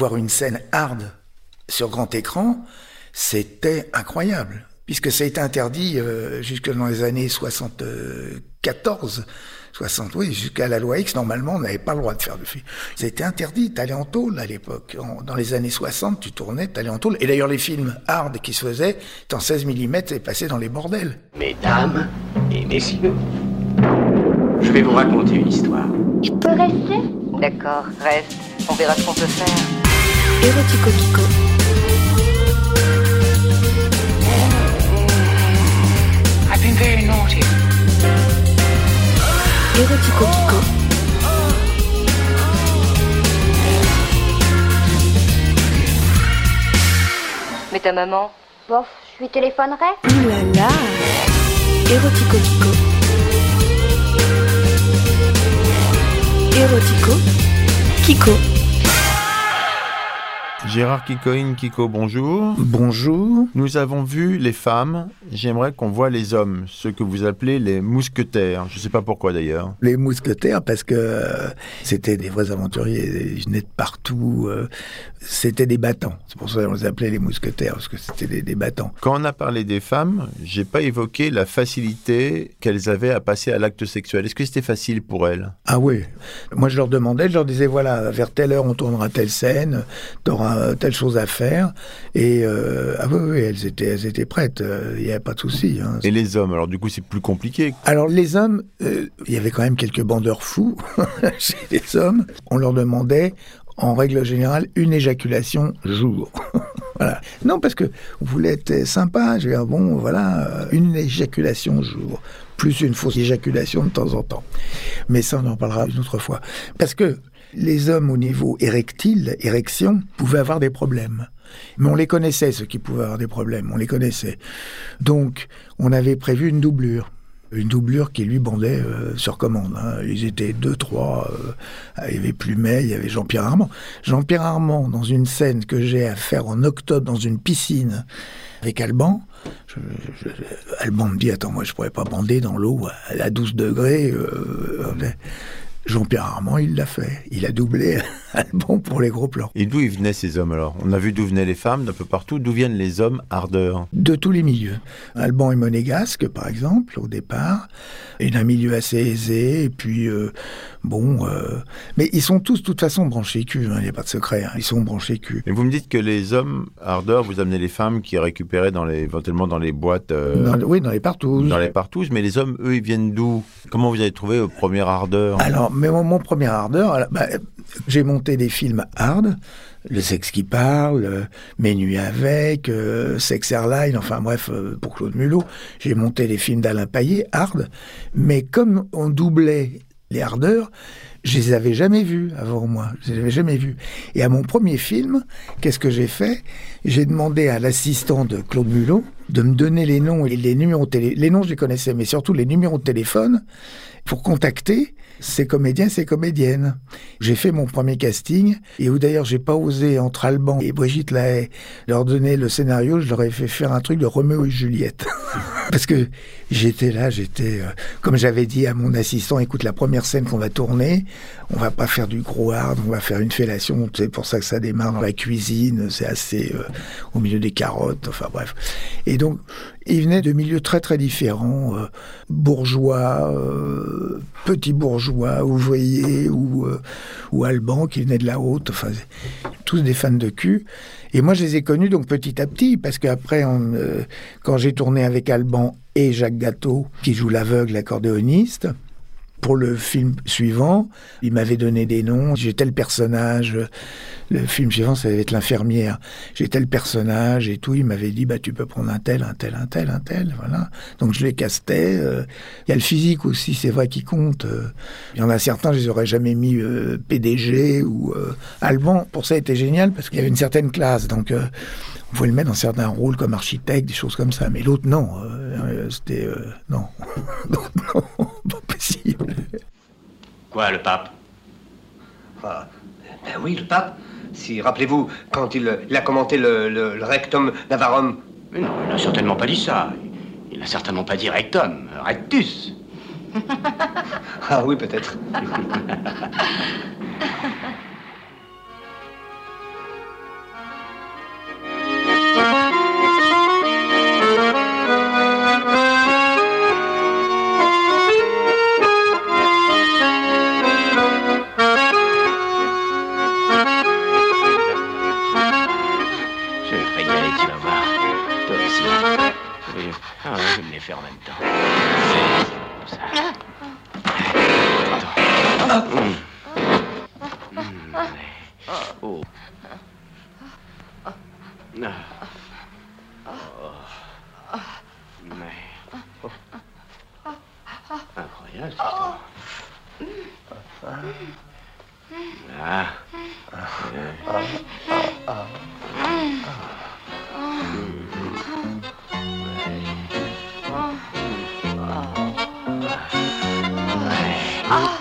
voir une scène hard sur grand écran, c'était incroyable, puisque ça a été interdit euh, jusque dans les années 74. 60, oui, jusqu'à la loi X, normalement, on n'avait pas le droit de faire de film. C'était interdit, t'allais en tôle à l'époque. Dans les années 60, tu tournais, t'allais en tôle. Et d'ailleurs, les films hard qui se faisaient, en 16 mm, et passaient dans les bordels. Mesdames et messieurs, je vais vous raconter une histoire. Je peux rester? D'accord, reste. On verra ce qu'on peut faire. Érotico Pico. I've been very naughty. Érotico Pico. Mais ta maman? Bof, je lui téléphonerai. Ouh là là. Érotico Pico. Érotico Kiko. Gérard Kikoïne Kiko, bonjour. Bonjour. Nous avons vu les femmes, j'aimerais qu'on voit les hommes, ceux que vous appelez les mousquetaires. Je ne sais pas pourquoi d'ailleurs. Les mousquetaires, parce que euh, c'était des vrais aventuriers, ils venaient de partout. euh, c'était des battants. C'est pour ça qu'on les appelait les mousquetaires, parce que c'était des, des battants. Quand on a parlé des femmes, j'ai pas évoqué la facilité qu'elles avaient à passer à l'acte sexuel. Est-ce que c'était facile pour elles? Ah oui. Moi, je leur demandais, je leur disais, voilà, vers telle heure, on tournera telle scène, t'auras euh, telle chose à faire. Et, euh, ah oui, oui, elles étaient, elles étaient prêtes. euh, Il n'y avait pas de souci. hein. Et les hommes, alors du coup c'est plus compliqué. Alors les hommes, euh, il y avait quand même quelques bandeurs fous chez les hommes. On leur demandait, en règle générale, une éjaculation jour. voilà. Non, parce que vous voulez être sympa, je vais dire, bon, voilà, une éjaculation jour, plus une fausse éjaculation de temps en temps. Mais ça, on en parlera une autre fois. Parce que les hommes au niveau érectile, érection, pouvaient avoir des problèmes. Mais on les connaissait, ceux qui pouvaient avoir des problèmes, on les connaissait. Donc, on avait prévu une doublure. Une doublure qui lui bandait euh, sur commande. hein. Ils étaient deux, trois. euh, il y avait Plumet, il y avait Jean-Pierre Armand. Jean-Pierre Armand, dans une scène que j'ai à faire en octobre dans une piscine avec Alban, Alban me dit Attends, moi je pourrais pas bander dans l'eau à, à 12 degrés. euh, Jean-Pierre Armand, il l'a fait. Il a doublé Alban pour les gros plans. Et d'où ils venaient ces hommes alors? On a vu d'où venaient les femmes, d'un peu partout. D'où viennent les hommes ardeurs? De tous les milieux. Alban est monégasque, par exemple, au départ, et d'un milieu assez aisé, et puis, euh, bon, euh, mais ils sont tous, de toute façon, branchés cul, hein, il n'y a pas de secret, hein, ils sont branchés cul. Et vous me dites que les hommes ardeurs, vous amenez les femmes qui récupéraient dans les, éventuellement dans les boîtes, euh, Dans- oui, dans les partout. dans les partous, mais les hommes, eux, ils viennent d'où? Comment vous avez trouvé vos premières ardeurs? Alors, mais mon, premier ardeur, bah, j'ai monté des films hard, Le sexe qui parle, euh, Mes nuits avec, euh, Sex Airline, enfin bref, euh, pour Claude Mulot, j'ai monté les films d'Alain Payet, hard, mais comme on doublait les hardeurs, je les avais jamais vus avant moi, je les avais jamais vus. Et à mon premier film, qu'est-ce que j'ai fait? J'ai demandé à l'assistant de Claude Mulot de me donner les noms et les numéros de télé. Les noms, je les connaissais, mais surtout les numéros de téléphone pour contacter ces comédiens, ces comédiennes. J'ai fait mon premier casting et où d'ailleurs j'ai pas osé entre Alban et Brigitte Lahaye leur donner le scénario, je leur ai fait faire un truc de Roméo et Juliette. Parce que j'étais là, j'étais, euh, comme j'avais dit à mon assistant, écoute, la première scène qu'on va tourner, on va pas faire du gros hard, on va faire une fellation, c'est pour ça que ça démarre dans la cuisine, c'est assez euh, au milieu des carottes, enfin bref. Et donc, ils venaient de milieux très très différents, euh, bourgeois, euh, petits bourgeois, ouvriers ou, euh, ou albans qui venaient de la haute, enfin tous des fans de cul. Et moi je les ai connus donc petit à petit, parce qu'après, euh, quand j'ai tourné avec Alban et Jacques Gâteau, qui joue l'aveugle accordéoniste, pour le film suivant, il m'avait donné des noms. J'ai tel personnage. Le film suivant, ça devait être l'infirmière. J'ai tel personnage et tout. Il m'avait dit, bah, tu peux prendre un tel, un tel, un tel, un tel. Voilà. Donc, je les castais. Euh, Il y a le physique aussi, c'est vrai, qui compte. Euh, Il y en a certains, je les aurais jamais mis euh, PDG ou euh, Alban. Pour ça, était génial parce qu'il y avait une certaine classe. Donc, on pouvait le mettre dans certains rôles comme architecte, des choses comme ça. Mais l'autre, non. C'était, non. Non. Possible. Quoi, le pape? Ah, ben oui, le pape. Si, rappelez-vous, quand il, il a commenté le, le- le rectum navarum. Mais non, il n'a certainement pas dit ça. Il n'a certainement pas dit rectum, rectus. Ah oui, peut-être. Incroyable, cette histoire. Ah.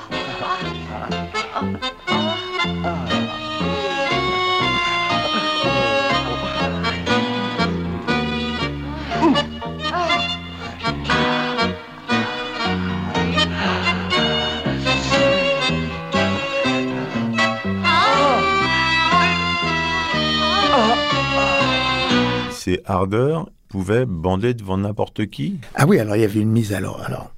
Ces hardeurs pouvaient bander devant n'importe qui? Ah oui, alors il y avait une mise alors. alors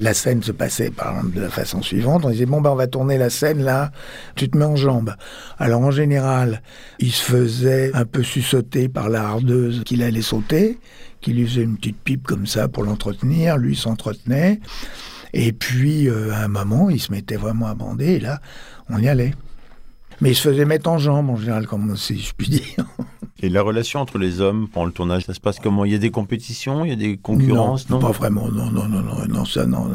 la scène se passait de la façon suivante. On disait bon ben on va tourner la scène là, tu te mets en jambe. Alors en général, il se faisait un peu sussauter par la hardeuse qu'il allait sauter, qui lui faisait une petite pipe comme ça pour l'entretenir. Lui s'entretenait. Et puis euh, à un moment, il se mettait vraiment à bander et là, on y allait. Mais il se faisait mettre en jambe en général, comme si je puis dire. Et la relation entre les hommes pendant le tournage, ça se passe comment? Il y a des compétitions, il y a des concurrences, non, Pas vraiment, non, non, non, non, non, ça, non.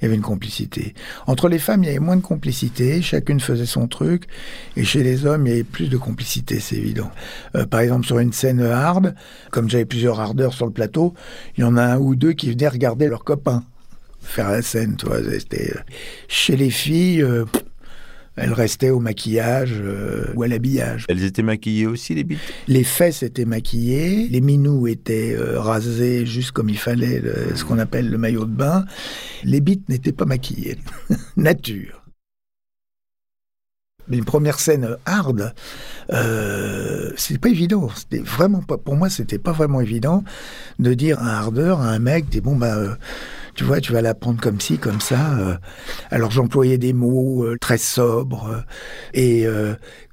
Il y avait une complicité. Entre les femmes, il y avait moins de complicité, chacune faisait son truc, et chez les hommes, il y avait plus de complicité, c'est évident. Euh, par exemple, sur une scène hard, comme j'avais plusieurs hardeurs sur le plateau, il y en a un ou deux qui venaient regarder leurs copains faire la scène, tu vois. Euh, Chez les filles, euh, pff, elles restaient au maquillage euh, ou à l'habillage. Elles étaient maquillées aussi, les bites? Les fesses étaient maquillées, les minous étaient euh, rasés juste comme il fallait, le- ce qu'on appelle le maillot de bain. Les bites n'étaient pas maquillées. Nature. Une première scène hard, euh, c'était pas évident. C'était vraiment pas, pour moi, c'était pas vraiment évident de dire à un hardeur, à un mec, dis bon bah, euh, tu vois, tu vas la prendre comme ci, comme ça. euh. Alors j'employais des mots euh, très sobres euh, et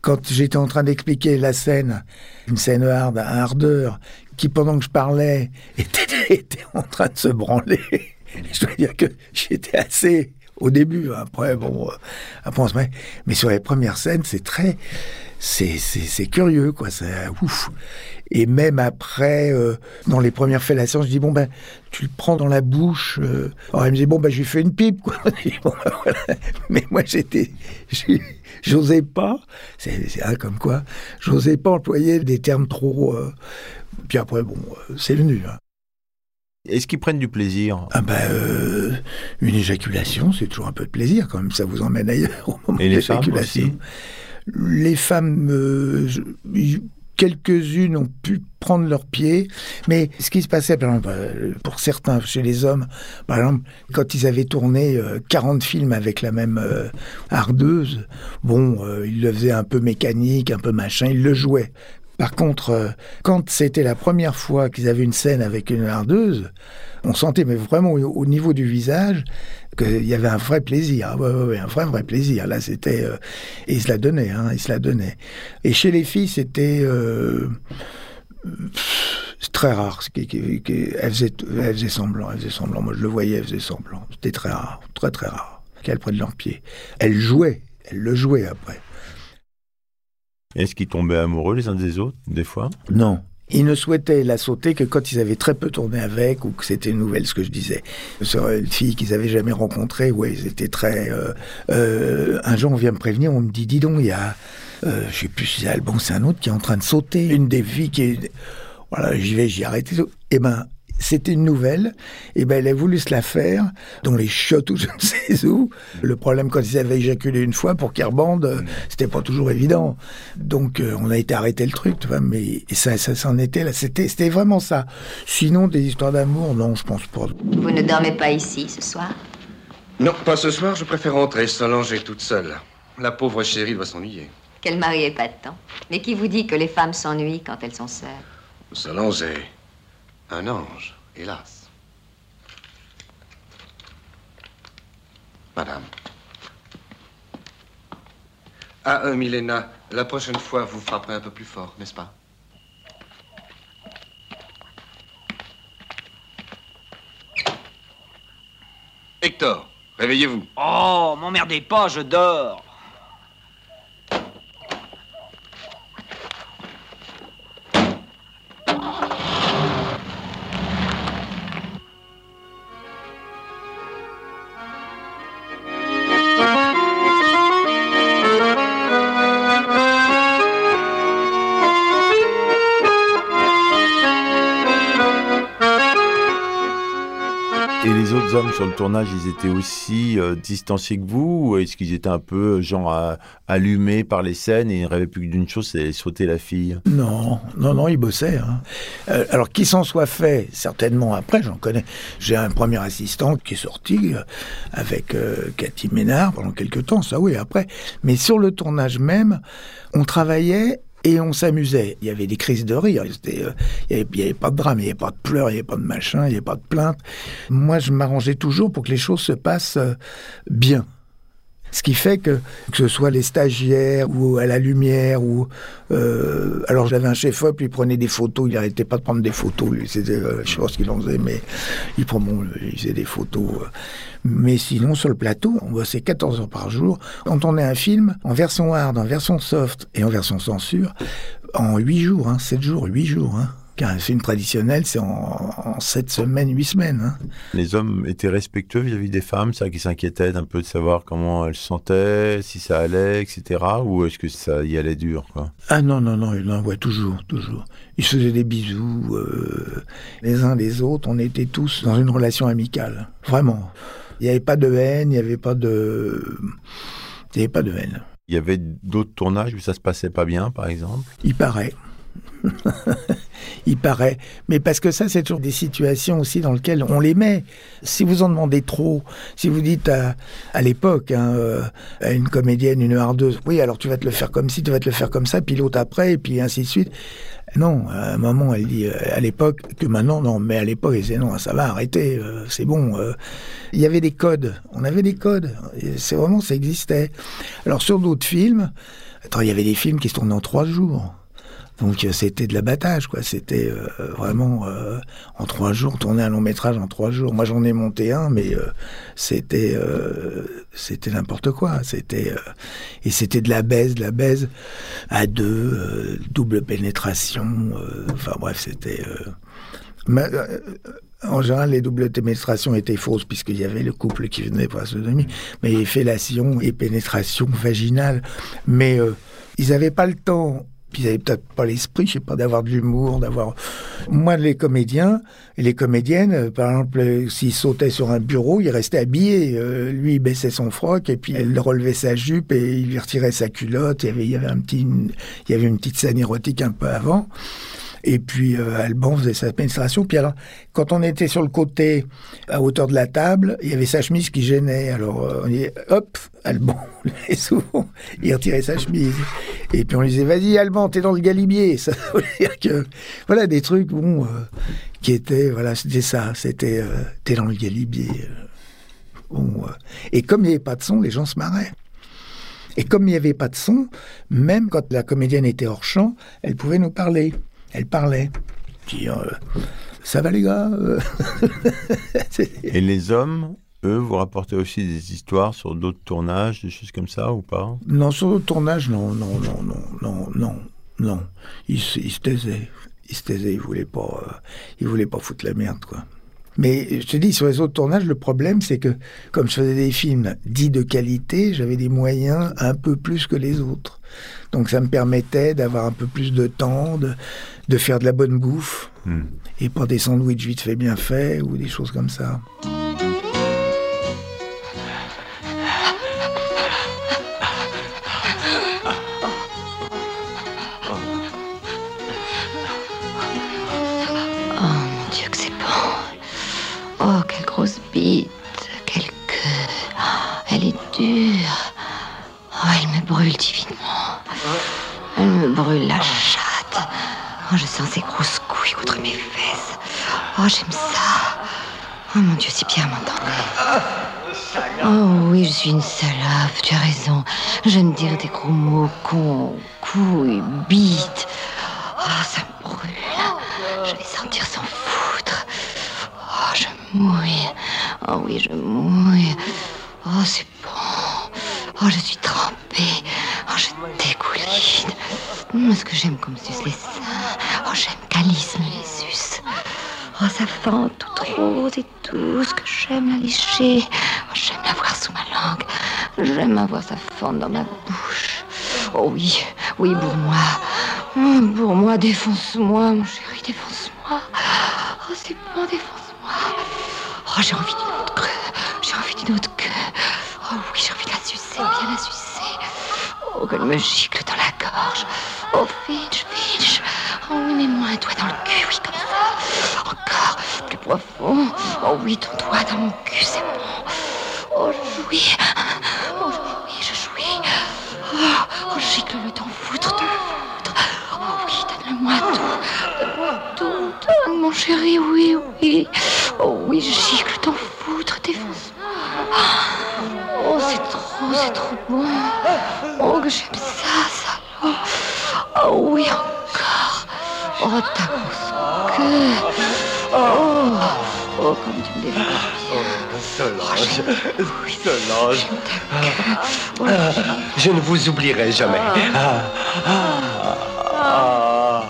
quand j'étais en train d'expliquer la scène, une scène hard, un hardeur, qui pendant que je parlais était, était en train de se branler. Je dois dire que j'étais assez au début. Après, bon, après on se met. Mais sur les premières scènes, c'est très, c'est, curieux, quoi. C'est ouf. Et même après, euh, dans les premières fellations, je dis bon ben, tu le prends dans la bouche. euh. Alors elle me dit bon ben, je lui fais une pipe, quoi. Bon, ben, voilà. Mais moi, j'étais, j'ai- j'osais pas. C'est, c'est ah, comme quoi, j'osais pas employer des termes trop. euh, Puis après, bon, c'est venu. hein. Est-ce qu'ils prennent du plaisir? Ah bah, euh, une éjaculation, c'est toujours un peu de plaisir quand même, ça vous emmène ailleurs au moment Et de l'éjaculation. Les femmes, euh, quelques-unes ont pu prendre leurs pieds, mais ce qui se passait, par exemple, euh, pour certains, chez les hommes, par exemple, quand ils avaient tourné euh, 40 films avec la même euh, hardeuse, bon, euh, ils le faisaient un peu mécanique, un peu machin, ils le jouaient. Par contre, euh, quand c'était la première fois qu'ils avaient une scène avec une hardeuse, on sentait, mais vraiment au niveau du visage, qu'il y avait un vrai plaisir. Ah Ouais, ouais, ouais, un vrai, vrai plaisir. Là, c'était. euh, et ils se la donnaient, hein, ils se la donnaient. Et chez les filles, c'était. euh, c'est très rare. qui- qui- qui- elles faisaient semblant, semblant. Moi, je le voyais, elles faisaient semblant. C'était très rare, très, très rare qu'elles prennent leurs pieds. Elles jouaient, elles le jouaient après. Est-ce qu'ils tombaient amoureux les uns des autres, des fois? Non. Ils ne souhaitaient la sauter que quand ils avaient très peu tourné avec ou que c'était une nouvelle, ce que je disais. Sur une fille qu'ils avaient jamais rencontrée, ouais, ils étaient très. euh, euh, un jour, on vient me prévenir, on me dit, dis donc, il y a, euh, je sais plus si c'est Alban, c'est un autre qui est en train de sauter. Une des filles qui est, voilà, j'y vais, j'y arrête. et. Eh ben, c'était une nouvelle. Et ben, elle a voulu se la faire dans les chiottes ou je ne sais où. Le problème, quand ils avaient éjaculé une fois pour qu'ils rebandent, euh, c'était pas toujours évident. Donc, euh, on a été arrêter le truc, tu vois. Mais et ça, ça s'en était là. C'était, c'était vraiment ça. Sinon, des histoires d'amour, non, je pense pas. Vous ne dormez pas ici ce soir? Non, pas ce soir, je préfère rentrer. Solange est toute seule. La pauvre chérie doit s'ennuyer. Quel mari est pas de temps? Mais qui vous dit que les femmes s'ennuient quand elles sont seules? Solange est un ange, hélas. Madame. Ah, euh, Milena, la prochaine fois, vous frapperez un peu plus fort, n'est-ce pas? Hector, réveillez-vous. Oh, m'emmerdez pas, je dors. Sur le tournage, ils étaient aussi euh, distanciés que vous Ou est-ce qu'ils étaient un peu, genre, à- allumés par les scènes et ils ne rêvaient plus que d'une chose, c'est sauter la fille? Non, non, non, il bossait. hein. Euh, alors qu'il s'en soit fait, certainement après, j'en connais. J'ai un premier assistant qui est sorti euh, avec euh, Cathy Ménard pendant quelques temps, ça oui, après. Mais sur le tournage même, on travaillait et on s'amusait. Il y avait des crises de rire. Euh, il n'y avait pas de drame, il n'y avait pas de pleurs, il n'y avait pas de machin, il n'y avait pas de plainte. Moi, je m'arrangeais toujours pour que les choses se passent euh, bien. Ce qui fait que, que ce soit les stagiaires ou à la lumière ou euh, alors j'avais un chef-op, il prenait des photos, il n'arrêtait pas de prendre des photos, lui, euh, je sais pas ce qu'il en faisait, mais il, il faisait des photos. euh. Mais sinon, sur le plateau, on bossait 14 heures par jour. On tournait un film en version hard, en version soft et en version censure en 8 jours, hein, 7 jours, 8 jours. Hein. Car un film traditionnel, c'est en, en 7 semaines, 8 semaines. Hein. Les hommes étaient respectueux vis-à-vis des femmes, c'est-à-dire qu'ils s'inquiétaient un peu de savoir comment elles se sentaient, si ça allait, etc. Ou est-ce que ça y allait dur quoi? Ah non, non, non, non, ouais, toujours, toujours. Ils se faisaient des bisous, euh, les uns les autres, on était tous dans une relation amicale, vraiment. Il n'y avait pas de haine, il n'y avait pas de... Il n'y avait pas de haine. Il y avait d'autres tournages où ça se passait pas bien, par exemple? Il paraît. Il paraît. Mais parce que ça, c'est toujours des situations aussi dans lesquelles on les met. Si vous en demandez trop, si vous dites à, l'époque hein, euh, à une comédienne, une hardeuse, oui, alors tu vas te le faire comme ci, tu vas te le faire comme ça, puis l'autre après, et puis ainsi de suite. Non, moment, elle dit euh, à l'époque que maintenant, non, mais à l'époque, elle disait non, ça va, arrêtez, euh, c'est bon. Il y avait des codes, on avait des codes. C'est vraiment, ça existait. Alors sur d'autres films, attends, il y avait des films qui se tournaient en trois jours. Donc euh, c'était de l'abattage, quoi. C'était euh, vraiment euh, en trois jours, tourner un long métrage en trois jours. Moi j'en ai monté un, mais euh, c'était euh, c'était n'importe quoi. C'était euh, et c'était de la baise, de la baise à deux, double pénétration. Enfin bref, c'était. en général, les doubles pénétrations étaient fausses puisqu'il y avait le couple qui venait pour la sodomie, mais fellation et pénétration vaginale. Mais ils n'avaient pas le temps. Puis ils n'avaient peut-être pas l'esprit, je sais pas, d'avoir de l'humour, d'avoir. Moi, les comédiens et les comédiennes, euh, par exemple, euh, s'ils sautaient sur un bureau, ils restaient habillés. Euh, lui, il baissait son froc et puis elle relevait sa jupe et il lui retirait sa culotte. Il y avait, il y avait un petit, une- il y avait une petite scène érotique un peu avant. Et puis euh, Alban faisait sa pénétration. Puis alors, quand on était sur le côté, à hauteur de la table, il y avait sa chemise qui gênait. Alors, euh, on disait, hop, Alban, et souvent, il retirait sa chemise. Et puis on lui disait, vas-y Alban, t'es dans le galibier. Ça veut dire que, voilà, des trucs, bon, euh, qui étaient, voilà, c'était ça, c'était, euh, t'es dans le galibier. Bon, et comme il n'y avait pas de son, les gens se marraient. Et comme il n'y avait pas de son, même quand la comédienne était hors champ, elle pouvait nous parler. Elle parlait. Dire, euh, ça va les gars euh Et les hommes, eux, vous rapportez aussi des histoires sur d'autres tournages, des choses comme ça ou pas? Non, sur le tournage, non, non, non, non, non, non, non. Il, se- il se taisait. Il se taisait, il voulait pas, euh, il voulait pas foutre la merde, quoi. Mais je te dis, sur les autres tournages, le problème, c'est que comme je faisais des films dits de qualité, j'avais des moyens un peu plus que les autres. Donc ça me permettait d'avoir un peu plus de temps, de, de faire de la bonne bouffe, Hmm. et pas des sandwichs vite fait bien faits, ou des choses comme ça. Brûle divinement. Elle me brûle la chatte. Oh, je sens ses grosses couilles contre mes fesses. Oh, j'aime ça. Oh mon Dieu, si Pierre m'entendait. Oh oui, je suis une salope, tu as raison. Je me dire des gros mots, con, couilles, bite. Oh, ça me brûle. Je vais sentir s'en foutre. Oh, je mouille. Oh oui, je mouille. Oh, c'est bon. Oh, je suis trempée. Oh, je dégouline. Hum, ce que j'aime comme suce les seins. Oh, j'aime calice les suce. Oh, ça fend tout rose et tout. Ce que j'aime la lécher. Oh, j'aime la voir sous ma langue. J'aime avoir sa fente dans ma bouche. Oh oui, oui, pour moi. Hum, pour moi, défonce-moi, mon chéri, défonce-moi. Oh, c'est bon, défonce-moi. Oh, j'ai envie d'une autre queue. J'ai envie d'une autre queue. Oh, qu'elle me gicle dans la gorge. Oh, Finch, Finch. Oh oui, mets-moi un doigt dans le cul, oui, comme ça. Encore, plus profond. Oh oui, ton doigt dans mon cul, c'est bon. Oh, je jouis. Oh, je jouis, je jouis. Oh, oh gicle le t'en foutre, t'en foutre. Oh oui, donne-le-moi tout. Donne-moi tout. Mon chéri, oui, oui. Oh oui, gicle, t'en foutre, défonce-moi. Oh, c'est trop, c'est trop bon. Oh, que j'aime ça, ça. Oh, oh oui, encore. Oh, ta grosse queue. Oh, oh, comme tu me défonces. Solange, Solange. Ah, je ne vous oublierai jamais. Ah, ah, ah.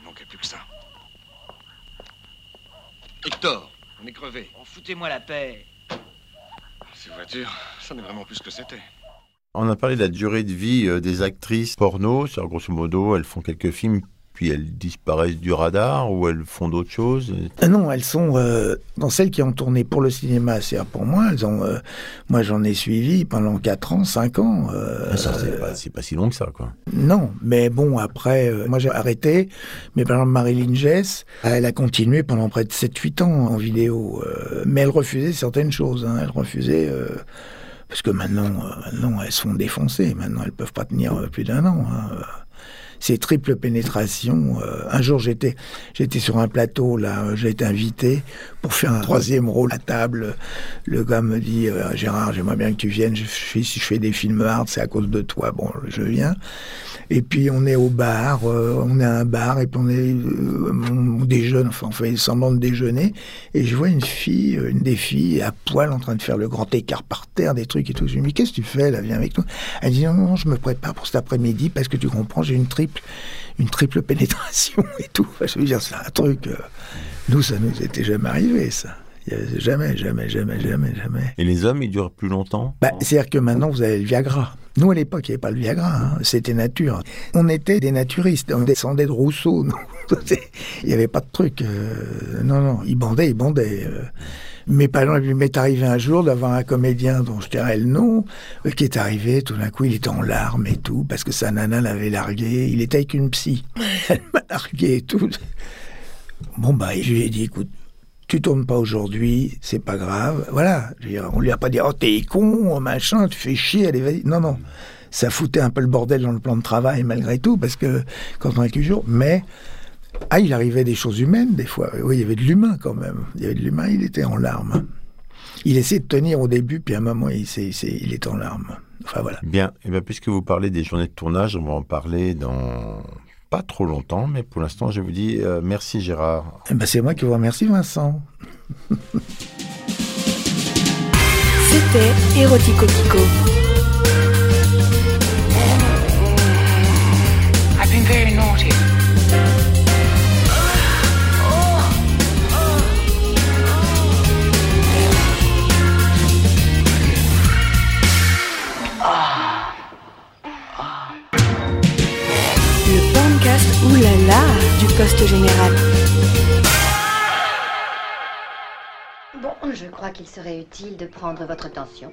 Il manquait plus que ça. Hector, on est crevé. Oh, Foutez-moi la paix. Ces voitures, ça n'est vraiment plus ce que c'était. On a parlé de la durée de vie euh, des actrices porno. Grosso modo, elles font quelques films, puis elles disparaissent du radar ou elles font d'autres choses. Ah Non, elles sont euh, dans celles qui ont tourné pour le cinéma. C'est pour moi, elles ont. euh, moi, j'en ai suivi pendant 4 ans, 5 ans. euh, Ah, ça, c'est pas, si long que ça, quoi. Non, mais bon, après, euh, moi j'ai arrêté, mais par exemple Marilyn Jess, elle a continué pendant près de 7-8 ans en vidéo, mais elle refusait certaines choses, hein, elle refusait, parce que maintenant, euh, maintenant elles se font défoncer, maintenant elles peuvent pas tenir euh, plus d'un an. hein, euh. C'est triple pénétration. euh, un jour, j'étais, j'étais sur un plateau, là, j'ai été invité pour faire un troisième rôle à table. Le gars me dit, euh, Gérard, j'aimerais bien que tu viennes. Je fais, si je fais des films hard, c'est à cause de toi. Bon, je viens. Et puis on est au bar, euh, on est à un bar et puis on est, déjeune, enfin on fait semblant de déjeuner. Et je vois une fille, euh, une des filles à poil en train de faire le grand écart par terre, des trucs et tout. Je lui dis, qu'est-ce que tu fais là Viens avec nous. Elle dit, non, non, je me prépare pour cet après-midi parce que tu comprends, j'ai une triple, une triple pénétration et tout. Enfin, je veux dire, c'est un truc. euh, nous, ça nous était jamais arrivé, ça. Jamais, jamais, jamais, jamais, jamais. Et les hommes, ils durent plus longtemps? Bah, C'est-à-dire que maintenant, vous avez le Viagra. Nous, à l'époque, il n'y avait pas le Viagra, hein. c'était nature. On était des naturistes, on descendait de Rousseau. il n'y avait pas de truc. euh, non, non, ils bandaient, ils bandaient. euh. Mais par exemple, il m'est arrivé un jour d'avoir un comédien dont je tairai le nom, euh, qui est arrivé, tout d'un coup, il était en larmes et tout, parce que sa nana l'avait largué. Il était avec une psy. Elle m'a largué et tout. Bon, bah, je lui ai dit, écoute, tu tournes pas aujourd'hui, c'est pas grave. Voilà. Je veux dire, on lui a pas dit, oh, t'es con, machin, tu fais chier, allez, vas-y. Non, non. Ça foutait un peu le bordel dans le plan de travail, malgré tout, parce que quand on a quelques jours, mais, ah, il arrivait des choses humaines, des fois. Oui, il y avait de l'humain, quand même. Il y avait de l'humain, il était en larmes. Il essayait de tenir au début, puis à un moment, il, s'est- il est en larmes. Enfin, voilà. Bien, et bien puisque vous parlez des journées de tournage, on va en parler dans pas trop longtemps, mais pour l'instant, je vous dis euh, merci Gérard. Eh ben, c'est moi qui vous remercie, Vincent. C'était Erotico Kiko. Poste général. Bon, je crois qu'il serait utile de prendre votre tension.